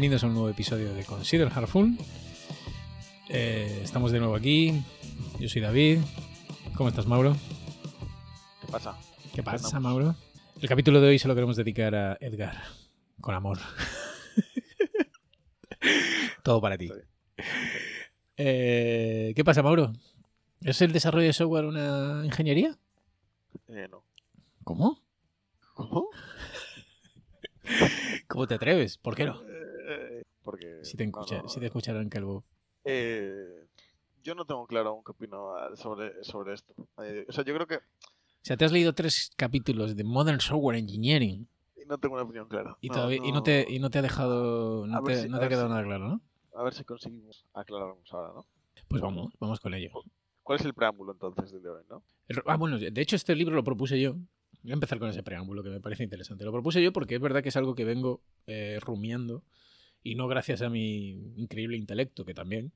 bienvenidos a un nuevo episodio de Consider Heartful. Eh, estamos de nuevo aquí. Yo soy David. ¿Cómo estás, Mauro? ¿Qué pasa? ¿Qué pasa, Mauro? El capítulo de hoy se lo queremos dedicar a Edgar. Con amor. Todo para ti. Eh, ¿Qué pasa, Mauro? ¿Es el desarrollo de software una ingeniería? Eh, no. ¿Cómo? ¿Cómo? ¿Cómo te atreves? ¿Por qué no? Eh, porque. Si te, no, escucha- no, si te escucharon calvo. eh, yo no tengo claro aún qué opino ah, sobre, sobre esto. Eh, o sea, yo creo que O sea, te has leído tres capítulos de Modern Software Engineering no tengo una opinión clara. y, No, todavía, y, no te, y no te ha dejado. No te, si- no te ha quedado si- nada claro, ¿no? A ver si conseguimos aclararnos ahora, ¿no? Pues vamos, vamos con ello. ¿Cuál es el preámbulo entonces de hoy, no? Ah, bueno, de hecho, este libro lo propuse yo. Voy a empezar con ese preámbulo que me parece interesante. Lo propuse yo porque es verdad que es algo que vengo eh, rumiando y no gracias a mi increíble intelecto, que también,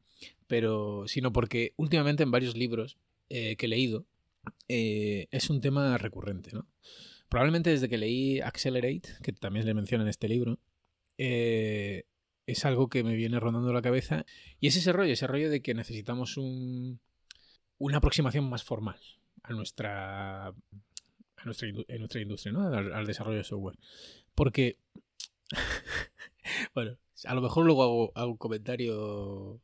pero sino porque últimamente en varios libros eh, que he leído eh, es un tema recurrente, ¿no? Probablemente desde que leí Accelerate, que también le menciona en este libro, eh, es algo que me viene rondando la cabeza y es ese rollo, ese rollo de que necesitamos un, una aproximación más formal a nuestra, a nuestra, en nuestra industria, ¿no? al, al desarrollo de software. Porque, bueno, a lo mejor luego hago, hago un comentario.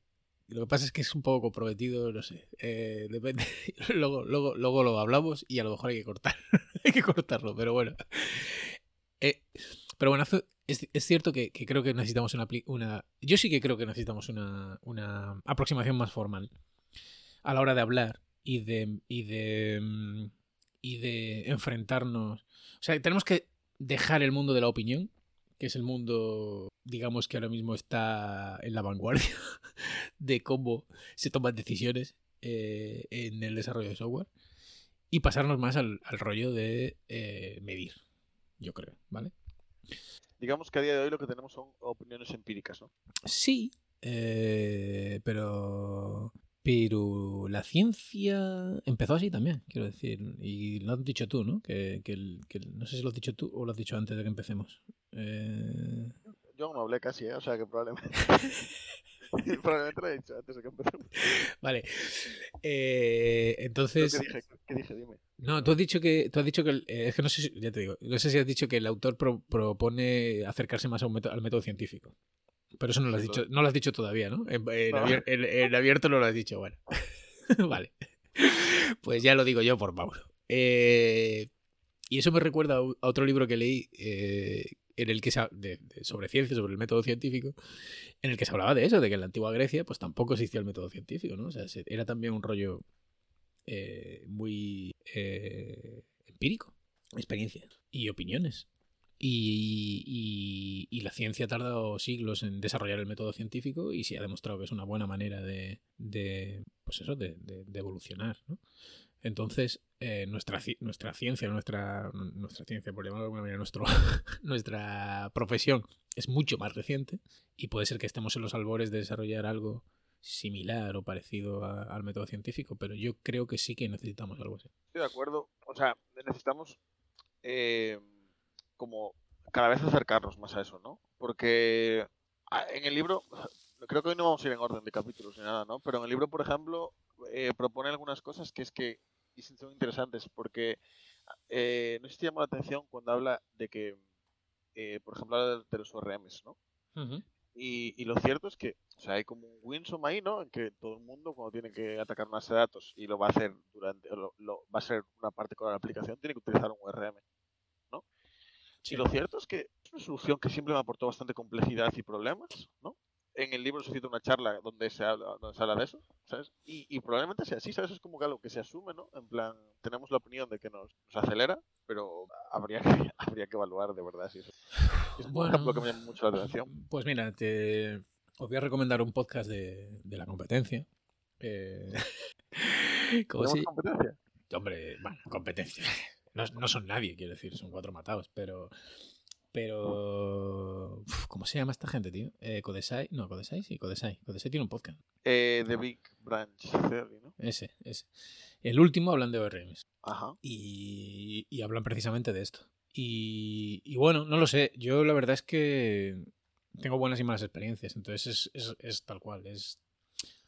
Lo que pasa es que es un poco comprometido, no sé. eh, depende. luego, luego, luego lo hablamos y a lo mejor hay que cortar. hay que cortarlo, pero bueno. Eh, pero bueno, es, es cierto que, que creo que necesitamos una, una. Yo sí que creo que necesitamos una, una aproximación más formal a la hora de hablar y de. y de. y de enfrentarnos. O sea, tenemos que dejar el mundo de la opinión, que es el mundo, digamos, que ahora mismo está en la vanguardia de cómo se toman decisiones eh, en el desarrollo de software, y pasarnos más al, al rollo de eh, medir, yo creo, ¿vale? Digamos que a día de hoy lo que tenemos son opiniones empíricas, ¿no? Sí, eh, pero. Pero la ciencia empezó así también, quiero decir. Y lo has dicho tú, ¿no? Que, que el- que el- no sé si lo has dicho tú o lo has dicho antes de que empecemos. Eh, Yo no hablé casi, ¿eh? O sea que probablemente. probablemente lo he dicho antes de que empecemos. vale. Eh, ¿Pero entonces. ¿Qué dije? ¿Qué dije? Dime. No, tú has dicho que. Tú has dicho que eh, es que no sé si. Ya te digo. No sé si has dicho que el autor pro- propone acercarse más a un método- al método científico. Pero eso no lo has dicho, no lo has dicho todavía, ¿no? En, en No. abier- en- en abierto no lo has dicho, bueno. vale. Pues ya lo digo yo por Mauro. Eh, y eso me recuerda a otro libro que leí eh, en el que se ha- de- de- sobre ciencia, sobre el método científico, en el que se hablaba de eso, de que en la antigua Grecia pues tampoco existía el método científico, ¿no? O sea, se- era también un rollo eh, muy empírico, experiencias y opiniones. Y, la ciencia ha tardado siglos en desarrollar el método científico y se ha demostrado que es una buena manera de, pues eso, de, evolucionar. ¿no? Entonces, eh, nuestra, nuestra ciencia, nuestra, nuestra ciencia, por llamarlo de alguna manera, nuestro, nuestra profesión es mucho más reciente y puede ser que estemos en los albores de desarrollar algo similar o parecido a- al método científico, pero yo creo que sí que necesitamos algo así. Estoy de acuerdo. O sea, necesitamos eh, como cada vez acercarnos más a eso, ¿no? Porque ah, en el libro, creo que hoy no vamos a ir en orden de capítulos ni nada, ¿no? Pero en el libro, por ejemplo, eh, propone algunas cosas que es que y son interesantes porque eh, no sé si te llama la atención cuando habla de que, eh, por ejemplo, habla de, los ORMs, ¿no? Y, y lo cierto es que o sea, hay como un winsome ahí, ¿no? En que todo el mundo, cuando tiene que atacar una base de datos y lo va a hacer durante, lo, lo- va a ser una parte con la aplicación, tiene que utilizar un ORM. Y lo cierto es que es una solución que siempre me aportó bastante complejidad y problemas, ¿no? En el libro se cita una charla donde se habla, donde se habla de eso, ¿sabes? Y, y probablemente sea así, ¿sabes? Es como que algo que se asume, ¿no? En plan, tenemos la opinión de que nos, nos acelera, pero habría que, habría que evaluar de verdad si eso es un Bueno. ejemplo que me llama mucho la atención. Pues mira, te os voy a recomendar un podcast de, de la competencia. Eh, ¿Cómo ¿Tenemos se- competencia? Hombre, bueno, competencia. No, no son nadie, quiero decir, son cuatro matados, pero. Pero. uf, ¿Cómo se llama esta gente, tío? Eh, Codesai. No, Codesai, sí, Codesai. Codesai tiene un podcast. Eh, The Big Branch Theory, ¿no? Ese, ese. El último hablan de ORMs. Ajá. y, y hablan precisamente de esto. Y, y bueno, no lo sé. Yo la verdad es que tengo buenas y malas experiencias, entonces es, es, tal cual, es...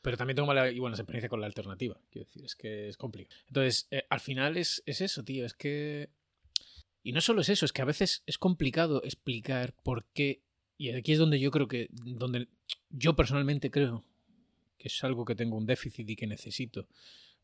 Pero también tengo malas y buenas experiencias con la alternativa, quiero decir, es que es complicado. Entonces, eh, al final es, es eso, tío, es que... Y no solo es eso, es que a veces es complicado explicar por qué, y aquí es donde yo creo que, donde yo personalmente creo que es algo que tengo un déficit y que necesito.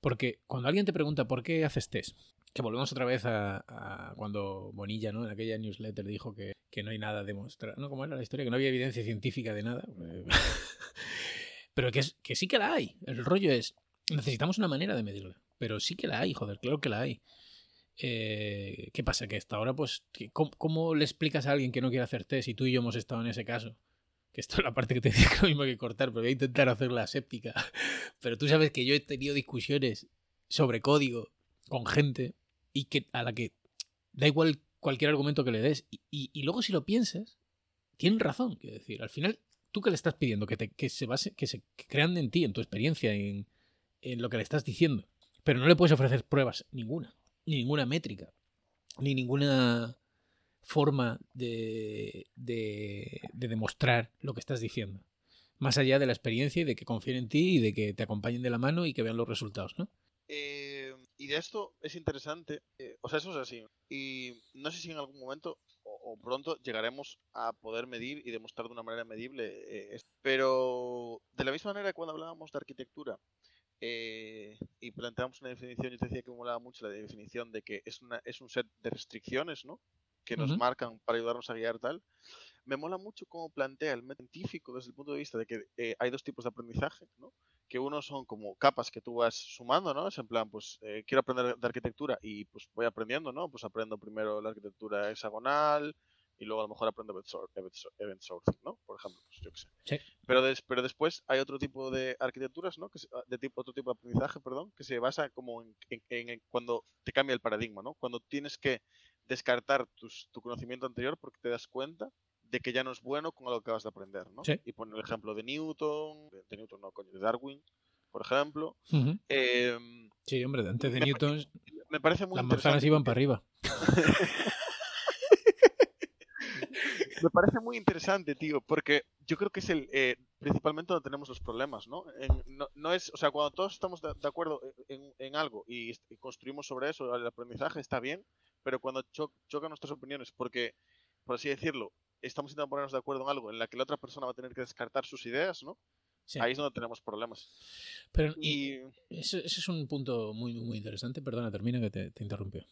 Porque cuando alguien te pregunta por qué haces test, que volvemos otra vez a, cuando Bonilla, ¿no? En aquella newsletter dijo que, no hay nada demostrado. ¿No? ¿Cómo era la historia? Que no había evidencia científica de nada. pero que, es, que sí que la hay. El rollo es, necesitamos una manera de medirla. Pero sí que la hay, joder, claro que la hay. Eh, ¿Qué pasa? Que hasta ahora, pues, ¿cómo, le explicas a alguien que no quiere hacer test y tú y yo hemos estado en ese caso? Que esto es la parte que te decía que lo mismo que cortar, pero voy a intentar hacerla séptica. Pero tú sabes que yo he tenido discusiones sobre código con gente y que a la que da igual cualquier argumento que le des. Y, luego si lo piensas, tienen razón. Quiero decir, al final, tú que le estás pidiendo que, te, que se base, que se crean en ti, en tu experiencia, en, en lo que le estás diciendo. Pero no le puedes ofrecer pruebas ninguna, ni ninguna métrica, ni ninguna forma de, de, de, demostrar lo que estás diciendo. Más allá de la experiencia y de que confíen en ti y de que te acompañen de la mano y que vean los resultados, ¿no? Eh, y de esto es interesante, eh, o sea, eso es así. Y no sé si en algún momento o, pronto llegaremos a poder medir y demostrar de una manera medible. Eh, pero de la misma manera que cuando hablábamos de arquitectura y planteamos una definición, yo te decía que me molaba mucho la definición de que es, una, es un set de restricciones, ¿no? Que nos marcan para ayudarnos a guiar tal. Me mola mucho cómo plantea el método científico desde el punto de vista de que hay dos tipos de aprendizaje, ¿no? Que uno son como capas que tú vas sumando, ¿no? Es en plan, pues eh, quiero aprender de arquitectura y pues voy aprendiendo, ¿no? Pues aprendo primero la arquitectura hexagonal y luego a lo mejor aprendo event, sourcing, ¿no? Por ejemplo, pues yo qué sé. Sí. Pero, pero después hay otro tipo de arquitecturas, ¿no? Que de tipo, otro tipo de aprendizaje, perdón, que se basa como en, en, cuando te cambia el paradigma, ¿no? Cuando tienes que descartar tus, tu conocimiento anterior porque te das cuenta de que ya no es bueno con lo que acabas de aprender, ¿no? Sí. Y pone el ejemplo de Newton, de, Newton no, coño, de Darwin, por ejemplo. Em, sí, hombre, antes de Newton me parece muy las manzanas iban para arriba. me parece muy interesante, tío, porque yo creo que es el eh, principalmente donde tenemos los problemas, ¿no? no, es, o sea, cuando todos estamos de, acuerdo en, algo y, construimos sobre eso, el aprendizaje está bien, pero cuando chocan nuestras opiniones, porque, por así decirlo, estamos intentando ponernos de acuerdo en algo en la que la otra persona va a tener que descartar sus ideas, ¿no? Ahí es donde tenemos problemas. Pero y... ese, es un punto muy, muy interesante. Perdona, termina que te, te interrumpió.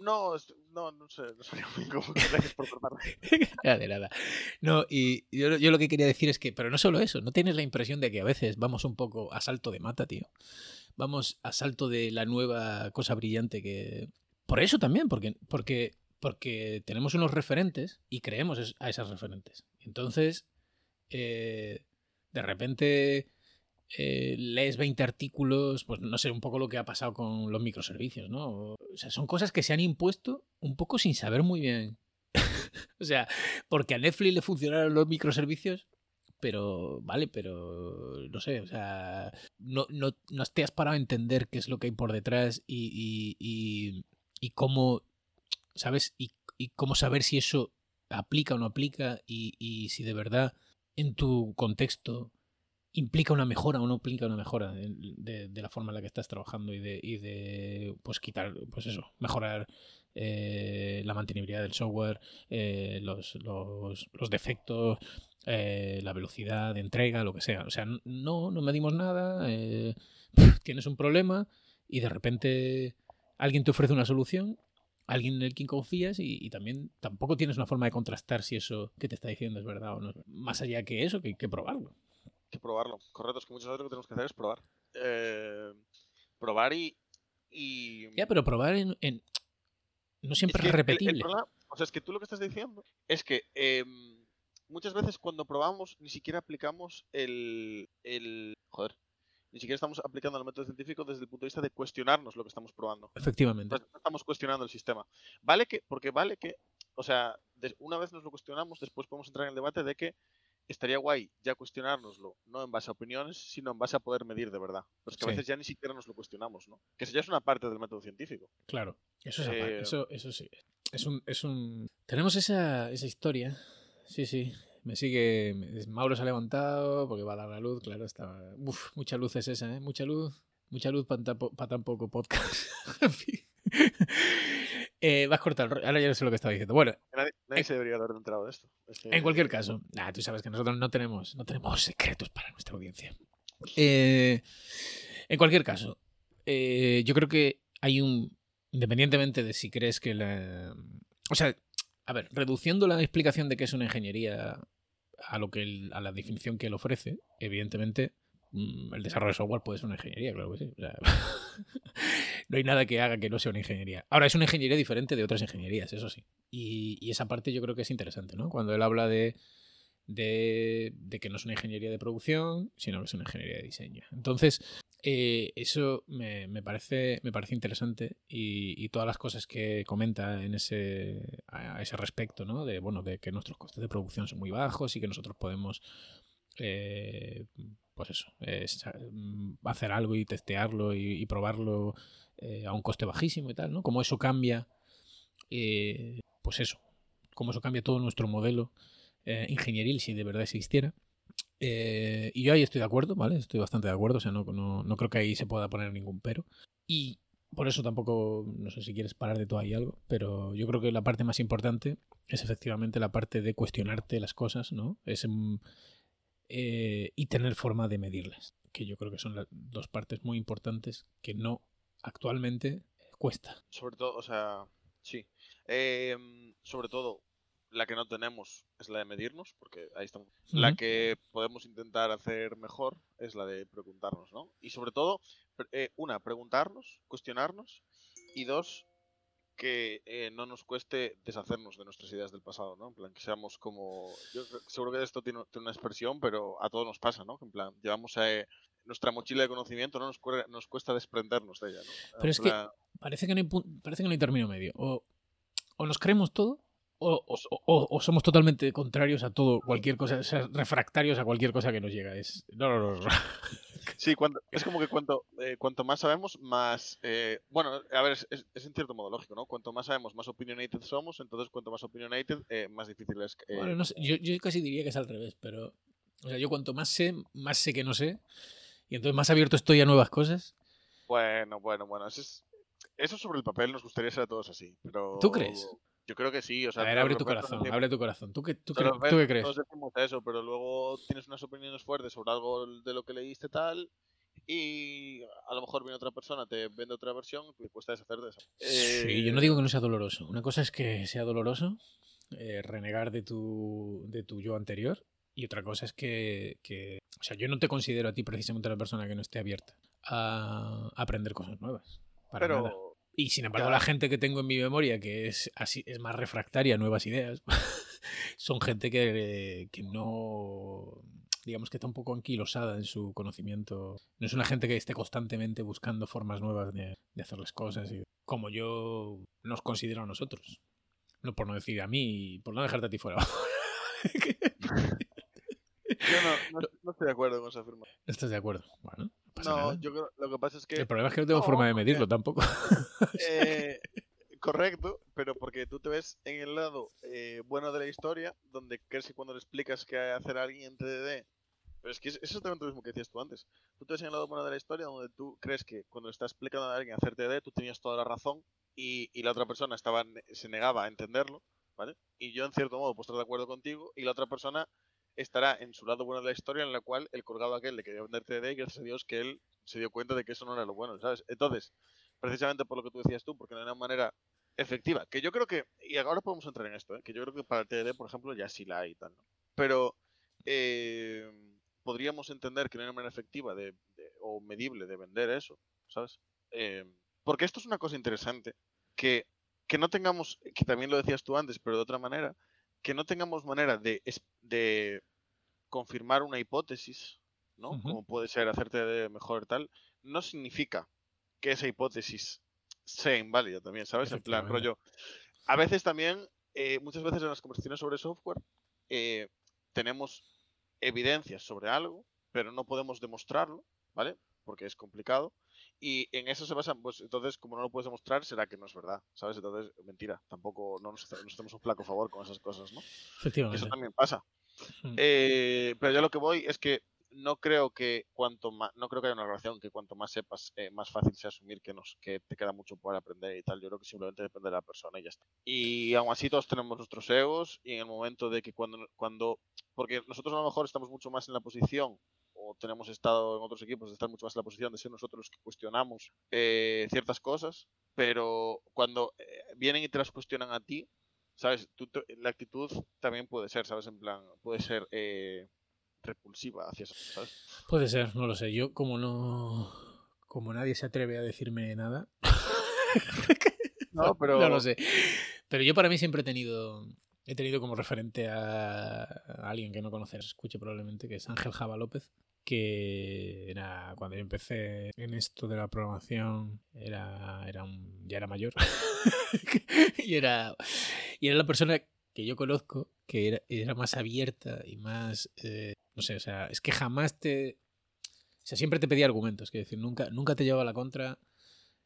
No, no, no sé, no sabía muy cómo. Gracias por cortarme. nada, de nada. No, y yo, yo, lo que quería decir es que, pero no solo eso, ¿no tienes la impresión de que a veces vamos un poco a salto de mata, tío? Vamos a salto de la nueva cosa brillante que... Por eso también, porque, porque porque tenemos unos referentes y creemos a esos referentes. Entonces, eh, de repente eh, lees 20 artículos, pues no sé, un poco lo que ha pasado con los microservicios, ¿no? O sea, son cosas que se han impuesto un poco sin saber muy bien. o sea, porque a Netflix le funcionaron los microservicios, pero vale, pero no sé, o sea, no, no, no te has parado a entender qué es lo que hay por detrás y, y, y cómo ¿sabes? Y, cómo saber si eso aplica o no aplica y, si de verdad en tu contexto implica una mejora o no implica una mejora de, la forma en la que estás trabajando y de, y de pues quitar, pues eso, mejorar eh, la mantenibilidad del software, eh, los, los, defectos, eh, la velocidad de entrega, lo que sea. O sea, no, no medimos nada, tienes un problema y de repente alguien te ofrece una solución alguien en el quien confías y, también tampoco tienes una forma de contrastar si eso que te está diciendo es verdad o no. Más allá que eso, que hay que probarlo. Hay que probarlo. Correcto, es que muchas veces lo que tenemos que hacer es probar. Eh, probar y, y, Ya, pero probar en... No siempre es, repetible. o sea, es que tú lo que estás diciendo es que em, muchas veces cuando probamos ni siquiera aplicamos el... el joder, ni siquiera estamos aplicando el método científico desde el punto de vista de cuestionarnos lo que estamos probando. Efectivamente. estamos cuestionando el sistema. Vale que, porque vale que, o sea, una vez nos lo cuestionamos, después podemos entrar en el debate de que estaría guay ya cuestionárnoslo, no en base a opiniones, sino en base a poder medir de verdad. Pero es que a veces ya ni siquiera nos lo cuestionamos, ¿no? Que eso ya es una parte del método científico. Claro, eso, es eh, eso, eso sí. Es un, es un... Tenemos esa, esa historia, sí, sí, me sigue. Mauro se ha levantado porque va a dar la luz, claro, está. Uf, mucha luz es esa, ¿eh? Mucha luz. Mucha luz para tan, poco podcast. eh, vas a cortar. Ahora ya no sé lo que estaba diciendo. Bueno. Nadie, se debería haber enterado de esto. En cualquier caso, nah, tú sabes que nosotros no tenemos, no tenemos secretos para nuestra audiencia. Eh, en cualquier caso, eh, yo creo que hay un. Independientemente de si crees que la. O sea, a ver, reduciendo la explicación de qué es una ingeniería a lo que a la definición que él ofrece, evidentemente Mm, el desarrollo de software puede ser una ingeniería, claro que sí. no hay nada que haga que no sea una ingeniería. Ahora, es una ingeniería diferente de otras ingenierías, eso sí. Y, esa parte yo creo que es interesante, ¿no? Cuando él habla de, de, que no es una ingeniería de producción, sino que es una ingeniería de diseño. Entonces, eh, eso me, parece, me parece interesante y, todas las cosas que comenta en ese, a ese respecto, ¿no? De, bueno, de que nuestros costes de producción son muy bajos y que nosotros podemos... Eh, pues eso, es mm, hacer algo y testearlo y, probarlo eh, a un coste bajísimo y tal, ¿no? Como eso cambia, eh, pues eso, como eso cambia todo nuestro modelo eh, ingenieril si de verdad existiera. y yo ahí estoy de acuerdo, ¿vale? Estoy bastante de acuerdo, o sea, no, no, creo que ahí se pueda poner ningún pero. Y por eso tampoco, no sé si quieres parar de todo ahí algo, pero yo creo que la parte más importante es efectivamente la parte de cuestionarte las cosas, ¿no? Es, eh, y tener forma de medirlas, que yo creo que son las dos partes muy importantes que no actualmente cuesta. Sobre todo, o sea, sí. Em, sobre todo, la que no tenemos es la de medirnos, porque ahí estamos. La que podemos intentar hacer mejor es la de preguntarnos, ¿no? Y sobre todo, eh, una, preguntarnos, cuestionarnos, y dos, que eh, no nos cueste deshacernos de nuestras ideas del pasado, ¿no? En plan, que seamos como... Yo seguro que esto tiene, una expresión, pero a todos nos pasa, ¿no? En plan, llevamos eh, nuestra mochila de conocimiento, ¿no? Nos, nos cuesta desprendernos de ella, ¿no? Pero es que parece que, no hay, parece que no hay término medio. O, o nos creemos todo, o, o, o, somos totalmente contrarios a todo, cualquier cosa, o sea, refractarios a cualquier cosa que nos llega. Es... No, no, no. Sí, cuando, es como que cuanto, eh, cuanto más sabemos, más... Eh, bueno, a ver, es, es, en cierto modo lógico, ¿no? Cuanto más sabemos, más opinionated somos, entonces cuanto más opinionated, eh, más difícil es... Bueno, no sé, yo, yo casi diría que es al revés, pero... O sea, yo cuanto más sé, más sé que no sé, y entonces más abierto estoy a nuevas cosas. Bueno, bueno, bueno, eso, es, eso sobre el papel nos gustaría ser a todos así, pero... ¿Tú crees? Yo creo que sí. O sea, a ver, abre tu corazón, abre tu corazón. ¿Tú qué, tú, qué, ¿tú qué crees? Eso, pero luego tienes unas opiniones fuertes sobre algo de lo que leíste tal y a lo mejor viene otra persona, te vende otra versión y cuesta deshacer de eso. Sí, yo no digo que no sea doloroso. Una cosa es que sea doloroso, eh, renegar de tu, de tu yo anterior, y otra cosa es que, que, O sea, yo no te considero a ti precisamente una persona que no esté abierta a, aprender cosas nuevas. Para nada. Y sin embargo, la gente que tengo en mi memoria, que es así, es más refractaria a nuevas ideas, son gente que, que no digamos que está un poco anquilosada en su conocimiento. No es una gente que esté constantemente buscando formas nuevas de, hacer las cosas, y como yo nos considero a nosotros. No por no decir a mí, por no dejarte a ti fuera. yo no, no, estoy de acuerdo con esa afirmación. ¿Estás de acuerdo? Bueno. No, yo creo, lo que pasa es que... El problema es que no tengo forma de medirlo tampoco. Eh, correcto, pero porque tú te ves en el lado eh, bueno de la historia, donde crees que cuando le explicas que hacer a alguien en TDD pero es que es exactamente lo mismo que decías tú antes. Tú te has señalado una de la historia donde tú crees que cuando estás explicando a alguien hacer TD, tú tenías toda la razón y, y, la otra persona estaba se negaba a entenderlo, ¿vale? Y yo en cierto modo puedo estar de acuerdo contigo y la otra persona estará en su lado bueno de la historia en la cual el colgado aquel le quería vender TD y gracias a Dios que él se dio cuenta de que eso no era lo bueno, ¿sabes? Entonces, precisamente por lo que tú decías tú, porque no hay una manera efectiva, que yo creo que, y ahora podemos entrar en esto, ¿eh? que yo creo que para el por ejemplo, ya sí la hay y tal, ¿no? Pero... Eh, podríamos entender que no hay una manera efectiva de, o medible de vender eso, ¿sabes? Eh, porque esto es una cosa interesante, que, que no tengamos, que también lo decías tú antes, pero de otra manera, que no tengamos manera de, de confirmar una hipótesis, ¿no? Como puede ser hacerte de mejor tal, no significa que esa hipótesis sea inválida también, ¿sabes? En plan, rollo. A veces también, eh, muchas veces en las conversaciones sobre software, eh, tenemos evidencias sobre algo, pero no podemos demostrarlo, ¿vale? Porque es complicado. Y en eso se basa, pues entonces, como no lo puedes demostrar, será que no es verdad, ¿sabes? Entonces, mentira. Tampoco no nos, hacemos un flaco favor con esas cosas, ¿no? Efectivamente. Eso también pasa. Mm. Eh, pero yo lo que voy es que no creo que cuanto más, no creo que haya una relación que cuanto más sepas, eh, más fácil sea asumir que nos, que te queda mucho por aprender y tal. Yo creo que simplemente depende de la persona y ya está. Y aún así todos tenemos nuestros egos y en el momento de que cuando, cuando, porque nosotros a lo mejor estamos mucho más en la posición tenemos estado en otros equipos de estar mucho más en la posición de ser nosotros los que cuestionamos eh, ciertas cosas, pero cuando eh, vienen y te las cuestionan a ti, ¿sabes? Tú la actitud también puede ser, ¿sabes? En plan, puede ser eh, repulsiva hacia eso, ¿sabes? Puede ser, no lo sé. Yo como no... Como nadie se atreve a decirme nada... No, pero... No lo sé. Pero yo para mí siempre he tenido... He tenido como referente a, a alguien que no conoces, escuche probablemente, que es Ángel Java López, que era cuando yo empecé en esto de la programación, era, era un, ya era mayor. y, era, y era la persona que yo conozco que era, era más abierta y más... eh, no sé, o sea, es que jamás te... O sea, siempre te pedía argumentos, que decir, nunca, nunca te llevaba la contra,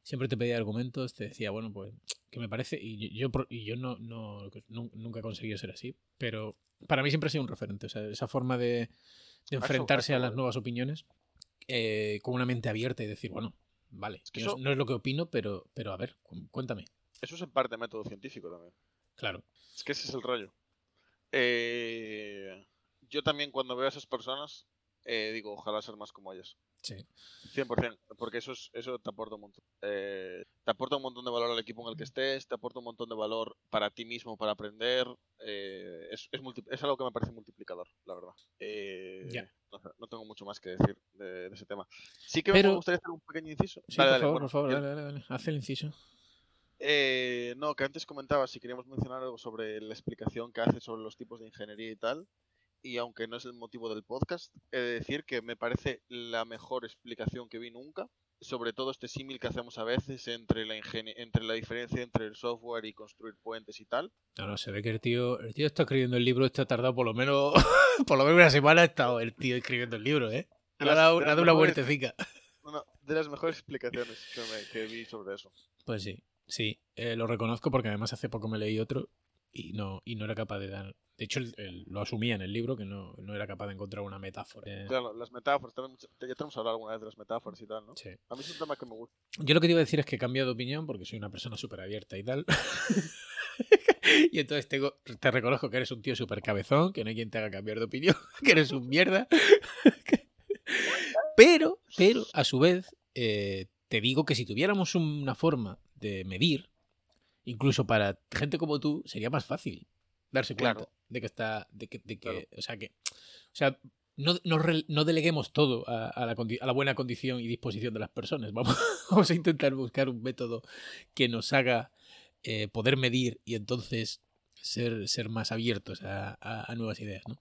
siempre te pedía argumentos, te decía, bueno, pues, que me parece, y yo, y yo no, no, nu- nunca he conseguido ser así, pero para mí siempre ha sido un referente, o sea, esa forma de, de enfrentarse a las nuevas opiniones eh, con una mente abierta y decir, bueno, vale, que eso- es, no es lo que opino, pero, pero a ver, cu- cuéntame. Eso es en parte método científico también. Claro, Es que ese es el rollo. Eh, yo también cuando veo a esas personas eh, digo, ojalá ser más como ellas. sí. 100%, porque eso, es, eso te aporta un montón. Eh, te aporta un montón de valor al equipo en el que estés, te aporta un montón de valor para ti mismo, para aprender. eh, es, es, es algo que me parece multiplicador, la verdad. Eh, Ya. no, tengo mucho más que decir de, de ese tema. Sí que Pero- me gustaría hacer un pequeño inciso. Sí, Dale, por dale, favor, bueno, por favor, yo- dale, dale, dale. Haz el inciso. eh, no, que antes comentaba si queríamos mencionar algo sobre la explicación que hace sobre los tipos de ingeniería y tal. Y aunque no es el motivo del podcast, he de decir que me parece la mejor explicación que vi nunca. Sobre todo este símil que hacemos a veces entre la, ingenie- entre la diferencia entre el software y construir puentes y tal. No, no, se ve que el tío, el tío está escribiendo el libro, está tardado por lo menos, por lo menos una semana ha estado el tío escribiendo el libro, ¿eh? Ha dado, ha dado una vueltecica. No, de las mejores explicaciones que, me- que vi sobre eso. Pues sí, sí, eh, lo reconozco porque además hace poco me leí otro y no, y no era capaz de dar. De hecho, él lo asumía en el libro que no, no era capaz de encontrar una metáfora. Eh, Claro, las metáforas, también, ya tenemos hablado alguna vez de las metáforas y tal, ¿no? sí. A mí es un tema que me gusta. Yo lo que te iba a decir es que he cambiado de opinión porque soy una persona súper abierta y tal. y entonces tengo, te reconozco que eres un tío súper cabezón, que no hay quien te haga cambiar de opinión, que eres un mierda. pero, pero, a su vez, eh, te digo que si tuviéramos una forma de medir, incluso para gente como tú, sería más fácil darse cuenta Claro. De que está, de que, de que- Claro. o sea que, o sea, no, no, no deleguemos todo a, a la, a la buena condición y disposición de las personas. Vamos, vamos a intentar buscar un método que nos haga eh, poder medir y entonces ser, ser más abiertos a, a- a nuevas ideas. ¿no?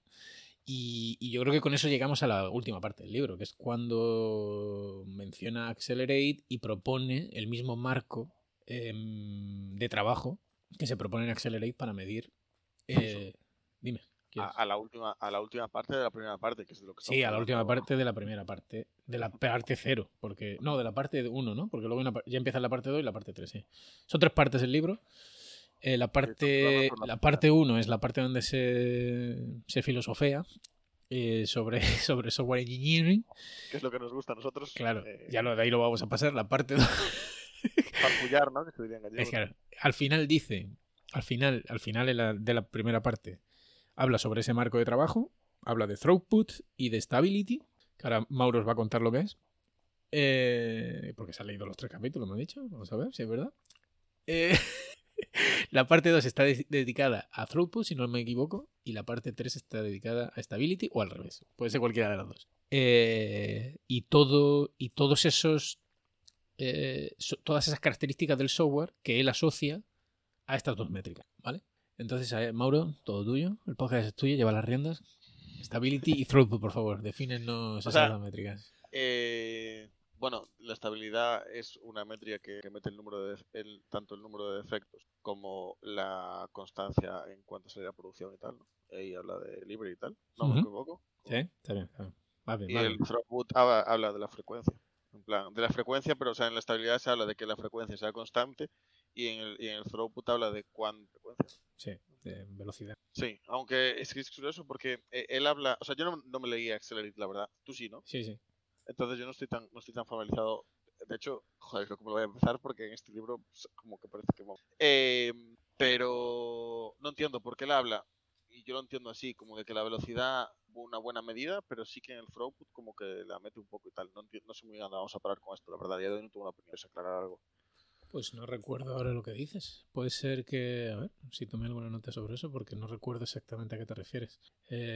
Y, y yo creo que con eso llegamos a la última parte del libro, que es cuando menciona Accelerate y propone el mismo marco em, de trabajo que se propone en Accelerate para medir. eh, dime. A, la última, a la última parte de la primera parte, que es de lo que Sí, a la última parte de la primera parte. De la parte cero. Porque. No, de la parte 1, ¿no? Porque luego una ya empieza la parte 2 y la parte 3, sí. Son tres partes del libro. Eh, la parte la parte 1 es la parte donde se, se filosofea eh, sobre, sobre software engineering. Que es lo que nos gusta a nosotros. Claro, eh, ya lo de ahí lo vamos a pasar. La parte 2 Farfullar, ¿no? Que se diría en gallego. es que al final dice, al final, al final de la, de la primera parte, habla sobre ese marco de trabajo, habla de throughput y de stability, que ahora Mauro os va a contar lo que es. Eh, porque se ha leído los tres capítulos, me ha dicho. Vamos a ver si es verdad. Eh, la parte 2 está de- dedicada a throughput, si no me equivoco, y la parte 3 está dedicada a stability o al revés. Puede ser cualquiera de las dos. Eh, y todo y todos esos eh, todas esas características del software que él asocia a estas dos métricas, ¿vale? Entonces, eh, Mauro, todo tuyo, el podcast es tuyo, lleva las riendas. Stability y throughput, por favor, defínenos esas dos métricas. Eh, bueno, la estabilidad es una métrica que, que mete el número de el, tanto el número de defectos como la constancia en cuanto a salir a producción y tal. ¿no? Ahí habla de libre y tal. No Ujú. me equivoco. ¿Sí? Está bien, está bien. Va bien, Y va el bien. throughput habla, habla de la frecuencia. En plan, de la frecuencia, pero o sea, en la estabilidad se habla de que la frecuencia sea constante y en el, y en el throughput habla de cuán frecuencia. Sí, de velocidad. Sí, aunque es que es curioso porque eh, él habla, o sea, yo no, no me leí Accelerate, la verdad, tú sí, ¿no? Sí, sí. Entonces yo no estoy tan, no estoy tan familiarizado. De hecho, joder, creo que me lo voy a empezar porque en este libro pues, como que parece que... Eh, pero no entiendo por qué él habla, y yo lo entiendo así, como de que la velocidad una buena medida, pero sí que en el throughput como que la mete un poco y tal. No, entiendo, no sé muy bien dónde vamos a parar con esto, la verdad, ya no tengo una opinión, es aclarar algo. Pues no recuerdo ahora lo que dices. Puede ser que, a ver, si tomé alguna nota sobre eso, porque no recuerdo exactamente a qué te refieres.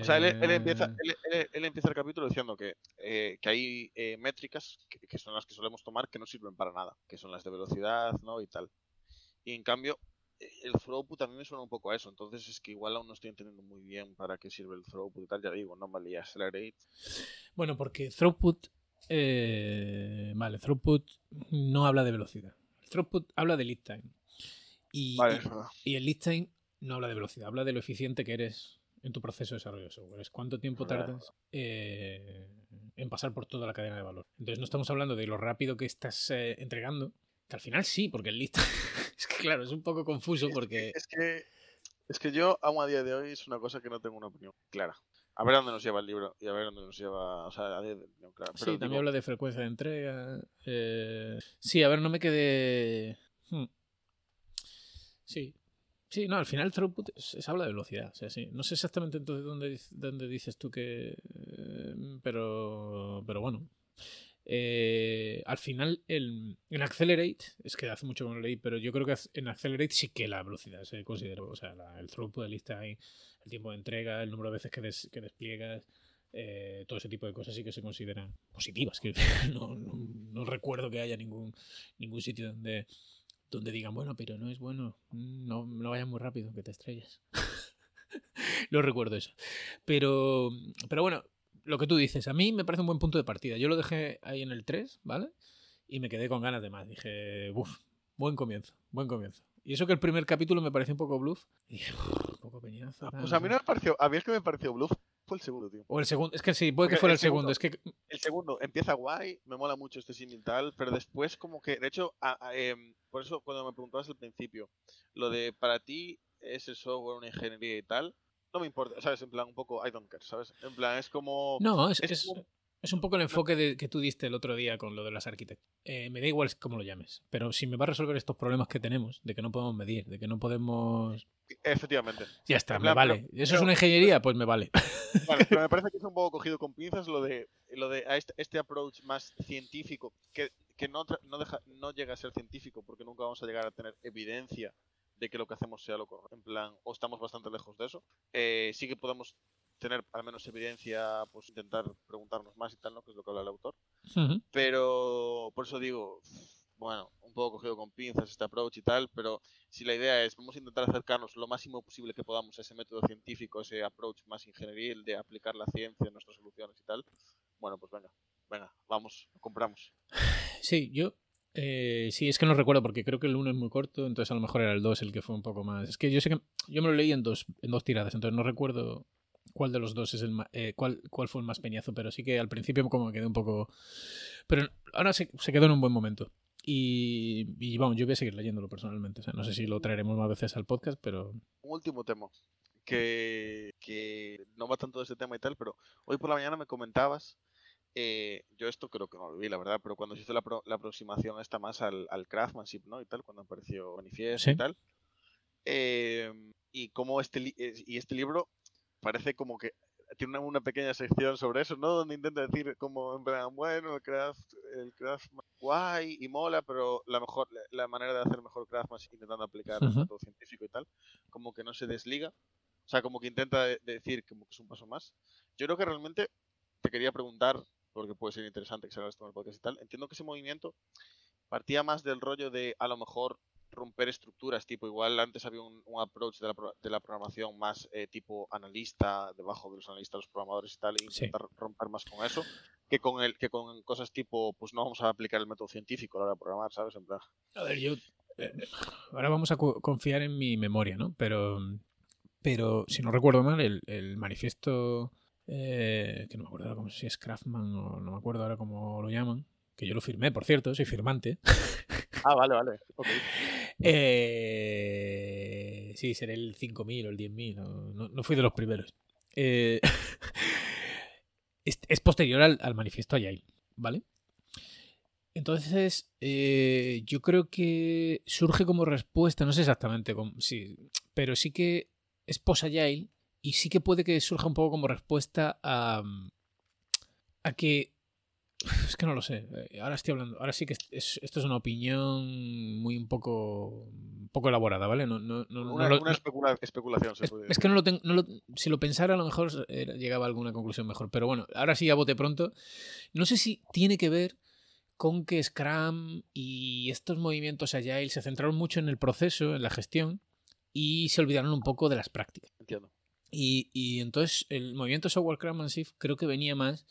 O sea, él, él empieza, Eh, él, él- él empieza el capítulo diciendo que, eh, que hay eh, métricas que, que son las que solemos tomar que no sirven para nada, que son las de velocidad, ¿no? Y tal. Y en cambio, eh, el throughput a mí me suena un poco a eso, entonces es que igual aún no estoy entendiendo muy bien para qué sirve el throughput y tal, ya digo, no me accelerate. Bueno, porque throughput. eh, vale, throughput no habla de velocidad. Throughput habla de lead time. Y, Vale, y- es verdad. y el lead time no habla de velocidad, habla de lo eficiente que eres en tu proceso de desarrollo de software. Es cuánto tiempo tardas eh, en pasar por toda la cadena de valor. Entonces no estamos hablando de lo rápido que estás eh, entregando, que al final sí, porque el lead time. es que claro, es un poco confuso porque. Es que, es que yo, aún a día de hoy, es una cosa que no tengo una opinión clara. A ver dónde nos lleva el libro y a ver dónde nos lleva. O sea. Sí, también digo, habla de frecuencia de entrega. eh, Sí, a ver, no me quedé. Hmm. Sí. Sí, no, al final throughput es, es habla de velocidad. O sea, sí. No sé exactamente entonces dónde, dónde dices tú que. eh, pero. Pero bueno. Eh, al final, el, en Accelerate, es que hace mucho que no lo leí, pero yo creo que en Accelerate sí que la velocidad se considera. O sea, la- el throughput de lista ahí, el tiempo de entrega, el número de veces que, des- que despliegas, eh, todo ese tipo de cosas sí que se consideran positivas. Que no, no- no recuerdo que haya ningún, ningún sitio donde, donde digan, bueno, pero no es bueno, mm, no, no vayas muy rápido, que te estrellas. no recuerdo eso. Pero, pero bueno, lo que tú dices, a mí me parece un buen punto de partida. Yo lo dejé ahí en el 3, ¿vale? Y me quedé con ganas de más. Dije, uff, buen comienzo, buen comienzo. Y eso que el primer capítulo me pareció un poco bluff. Y dije, "Uf, un poco peñazo. tal, Pues a mí no sé". me pareció. A mí es que me pareció bluff. Fue el segundo, tío. O el segundo, es que sí, puede que fuera el el segundo. segundo- Es que El segundo empieza guay, me mola mucho este símil tal, pero después como que, de hecho, a- a- em, por eso cuando me preguntabas al principio, lo de para ti es el software, una ingeniería y tal, no me importa, ¿sabes? En plan un poco I don't care, ¿sabes? En plan es como... No, es, es es- como- es un poco el enfoque de- que tú diste el otro día con lo de las arquitecturas. Eh, me da igual cómo lo llames, pero si me va a resolver estos problemas que tenemos, de que no podemos medir, de que no podemos... Efectivamente. Ya está, me vale. pero- ¿Eso es una ingeniería? Pues me vale. Vale, pero me parece que es un poco cogido con pinzas lo de, lo de a este, este approach más científico, que, que no, no, deja, no llega a ser científico porque nunca vamos a llegar a tener evidencia de que lo que hacemos sea lo correcto. En plan, o estamos bastante lejos de eso. Eh, sí que podemos tener al menos evidencia, pues intentar preguntarnos más y tal, ¿no? Que es lo que habla el autor. Pero por eso digo, bueno, un poco cogido con pinzas este approach y tal, pero si la idea es, vamos a intentar acercarnos lo máximo posible que podamos a ese método científico, ese approach más ingenieril de aplicar la ciencia en nuestras soluciones y tal, bueno, pues venga, venga, vamos, lo compramos. Sí, yo... eh, sí, es que no recuerdo porque creo que el 1 es muy corto, entonces a lo mejor era el 2 el que fue un poco más... Es que yo sé que yo me lo leí en dos, en dos tiradas, entonces no recuerdo cuál de los dos es el ma- eh, cuál, cuál fue el más peñazo, pero sí que al principio como me quedé un poco... Pero ahora se, quedó en un buen momento. Y, y vamos, yo voy a seguir leyéndolo personalmente. O sea, no sé si lo traeremos más veces al podcast, pero... Un último tema, que, que no va tanto de este tema y tal, pero hoy por la mañana me comentabas, eh, yo esto creo que no lo vi, la verdad, pero cuando se hizo la, pro- la aproximación esta más al, al craftsmanship, ¿no? Y tal, cuando apareció Manifiesto Sí. y tal. eh, y como este, eh, y este libro parece como que tiene una, una pequeña sección sobre eso, ¿no? Donde intenta decir como en plan, bueno, el craft, el craft guay y mola, pero la mejor, la, manera de hacer mejor craft es intentando aplicar el Ujú. método científico y tal, como que no se desliga, o sea, como que intenta de- decir como que es un paso más. Yo creo que realmente te quería preguntar, porque puede ser interesante que se haga esto en el podcast y tal, entiendo que ese movimiento partía más del rollo de a lo mejor romper estructuras, tipo igual antes había un, un approach de la, de la programación más eh, tipo analista, debajo de los analistas, los programadores y tal, e Sí. intentar romper más con eso, que con el que con cosas tipo, pues no vamos a aplicar el método científico a la hora de programar, ¿sabes? En plan, A ver, yo. eh, ahora vamos a co- confiar en mi memoria, ¿no? Pero. Pero si no recuerdo mal, el, el manifiesto. Eh, que no me acuerdo ahora cómo si es Craftman o no me acuerdo ahora cómo lo llaman. Que yo lo firmé, por cierto, soy firmante. ah, vale, vale. Eh, sí, seré el 5.000 o el 10.000, no, no, no fui de los primeros. Eh, es, es posterior al, al manifiesto Agile, ¿vale? Entonces, eh, yo creo que surge como respuesta, no sé exactamente cómo, sí, pero sí que es post-agile y sí que puede que surja un poco como respuesta a, a que es que no lo sé. eh, Ahora estoy hablando. Ahora sí que es- es- esto es una opinión muy un poco, un poco elaborada, ¿vale? No, no, no- no Una, lo- una especula- especulación se es, puede es que no lo tengo. lo- si lo pensara, a lo mejor era- llegaba a alguna conclusión mejor. Pero bueno, ahora sí, a bote pronto. No sé si tiene que ver con que Scrum y estos movimientos Agile se centraron mucho en el proceso, en la gestión, y se olvidaron un poco de las prácticas. Entiendo. Y, entonces el movimiento Software Craftsmanship creo que venía más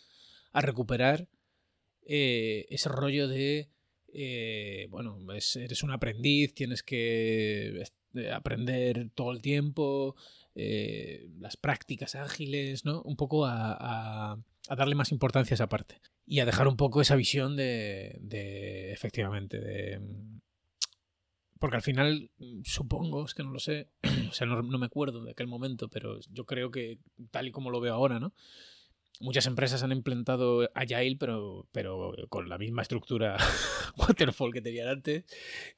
a recuperar eh, ese rollo de, eh, bueno, es- eres un aprendiz, tienes que eh, aprender todo el tiempo, eh, las prácticas ágiles, ¿no? Un poco a, a- a darle más importancia a esa parte. Y a dejar un poco esa visión de, de efectivamente, de... Porque al final, mm, supongo, es que no lo sé, o sea, no, no me acuerdo de aquel momento, pero yo creo que tal y como lo veo ahora, ¿no? Muchas empresas han implementado Agile, pero, pero con la misma estructura Waterfall que tenían antes,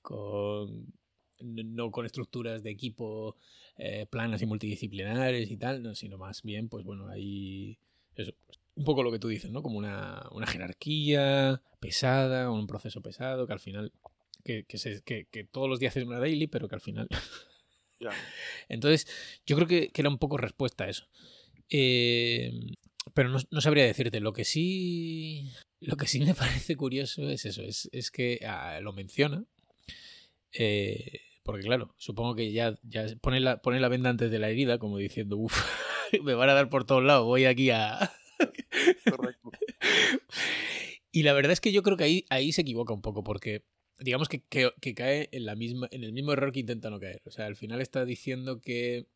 con, no con estructuras de equipo eh, planas y multidisciplinares y tal, no, sino más bien, pues bueno, hay eso, pues, un poco lo que tú dices, ¿no? Como una, una jerarquía pesada, un proceso pesado, que al final, que, que, se- que- que todos los días es una daily, pero que al final entonces, yo creo que, que era un poco respuesta a eso. Eh, pero no, no sabría decirte. Lo que sí. Lo que sí me parece curioso es eso. Es, es que ah, lo menciona. eh, porque claro, supongo que ya, ya pone, la, pone la venda antes de la herida, como diciendo, uff, me van a dar por todos lados, voy aquí a... Correcto. Y la verdad es que yo creo que ahí, ahí se equivoca un poco, porque digamos que, que- que cae en, la misma, en el mismo error que intenta no caer. O sea, al final está diciendo que.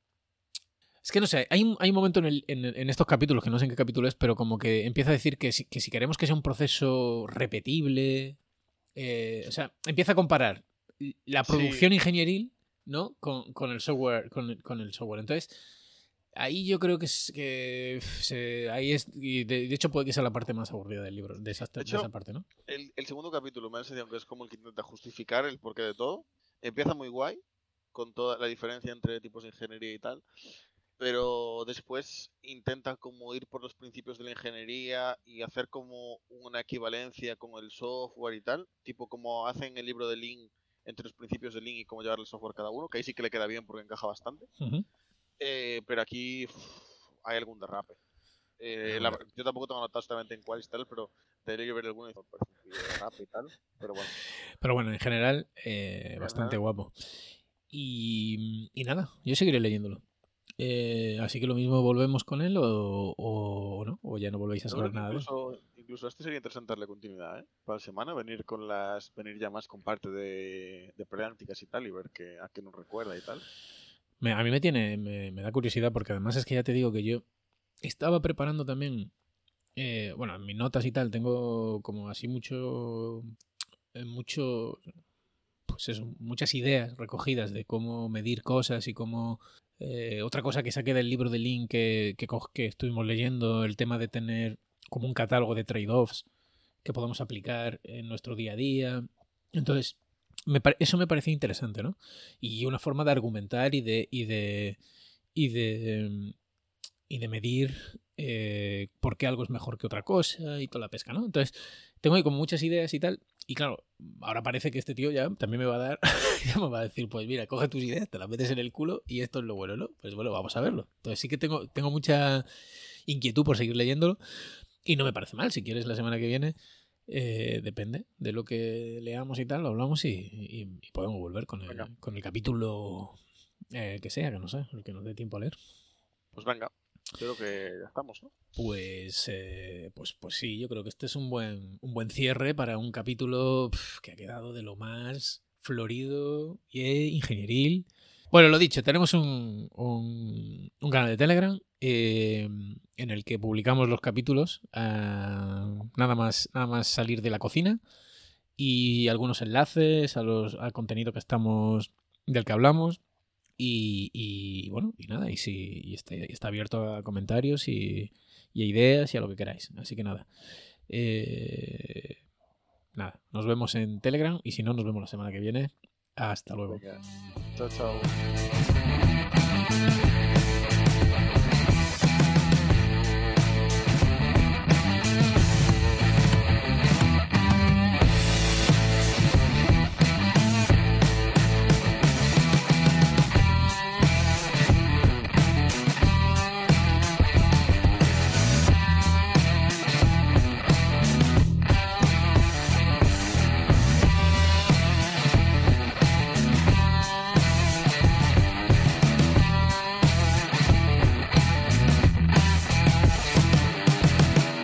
Es que no sé, hay un, hay un momento en, el- en- en estos capítulos, que no sé en qué capítulo es, pero como que empieza a decir que si, que si queremos que sea un proceso repetible. eh, o sea, empieza a comparar la Sí. producción ingenieril, ¿no? Con, con el software. Con, con el software. Entonces. Ahí yo creo que es que se- ahí es y de, de hecho puede que sea la parte más aburrida del libro de esa, de hecho, esa parte, ¿no? El, el segundo capítulo me ha enseñado que es como el que intenta justificar el porqué de todo. Empieza muy guay, con toda la diferencia entre tipos de ingeniería y tal. Pero después intenta como ir por los principios de la ingeniería y hacer como una equivalencia con el software y tal. Tipo como hacen el libro de Lean entre los principios de Lean y cómo llevar el software cada uno, que ahí sí que le queda bien porque encaja bastante. Ujú. Eh, pero aquí uf, hay algún derrape. Eh, la- yo tampoco tengo notado exactamente en cuál y tal, pero debería que ver alguno y de derrape y tal. Pero bueno, Pero bueno, en general, eh, bastante guapo. Y, y nada, yo seguiré leyéndolo. Eh, así que lo mismo volvemos con él o, o, o no, o ya no volvéis a saber nada incluso, incluso a este sería interesante darle continuidad, ¿eh? Para la semana, venir con las venir ya más con parte de, de prácticas y tal y ver que, a qué nos recuerda y tal. A mí me tiene, me, da curiosidad porque además es que ya te digo que yo estaba preparando también, eh, bueno, en mis notas y tal, tengo como así mucho, eh, mucho, pues muchas ideas recogidas de cómo medir cosas y cómo... eh, otra cosa que saqué del libro de Link que, que, que estuvimos leyendo, el tema de tener como un catálogo de trade-offs que podemos aplicar en nuestro día a día. Entonces, me eso me parecía interesante, ¿no? Y una forma de argumentar y de. y de. y de. em, y de medir eh, por qué algo es mejor que otra cosa y toda la pesca, ¿no? Entonces, tengo ahí como muchas ideas y tal. Y claro, ahora parece que este tío ya también me va a dar, ya me va a decir, pues mira, coge tus ideas, te las metes en el culo y esto es lo bueno, ¿no? Pues bueno, vamos a verlo. Entonces sí que tengo, tengo mucha inquietud por seguir leyéndolo y no me parece mal. Si quieres la semana que viene, eh, depende de lo que leamos y tal, lo hablamos y, y- y podemos volver con el, Venga. con el capítulo eh, que sea, que no sé, el que nos dé tiempo a leer. Pues venga, creo que ya estamos, ¿no? Pues, eh, pues, pues sí, yo creo que este es un buen, un buen cierre para un capítulo pf, que ha quedado de lo más florido y ingenieril. Bueno, lo dicho, tenemos un, un- un canal de Telegram eh, en el que publicamos los capítulos ah, nada, más, nada más salir de la cocina y algunos enlaces a los, al contenido que estamos, del que hablamos. Y, bueno, y nada, y, si, y está, está abierto a comentarios y, a ideas y a lo que queráis. Así que nada. Eh, nada, nos vemos en Telegram y si no, nos vemos la semana que viene. Hasta luego. Chao, chao.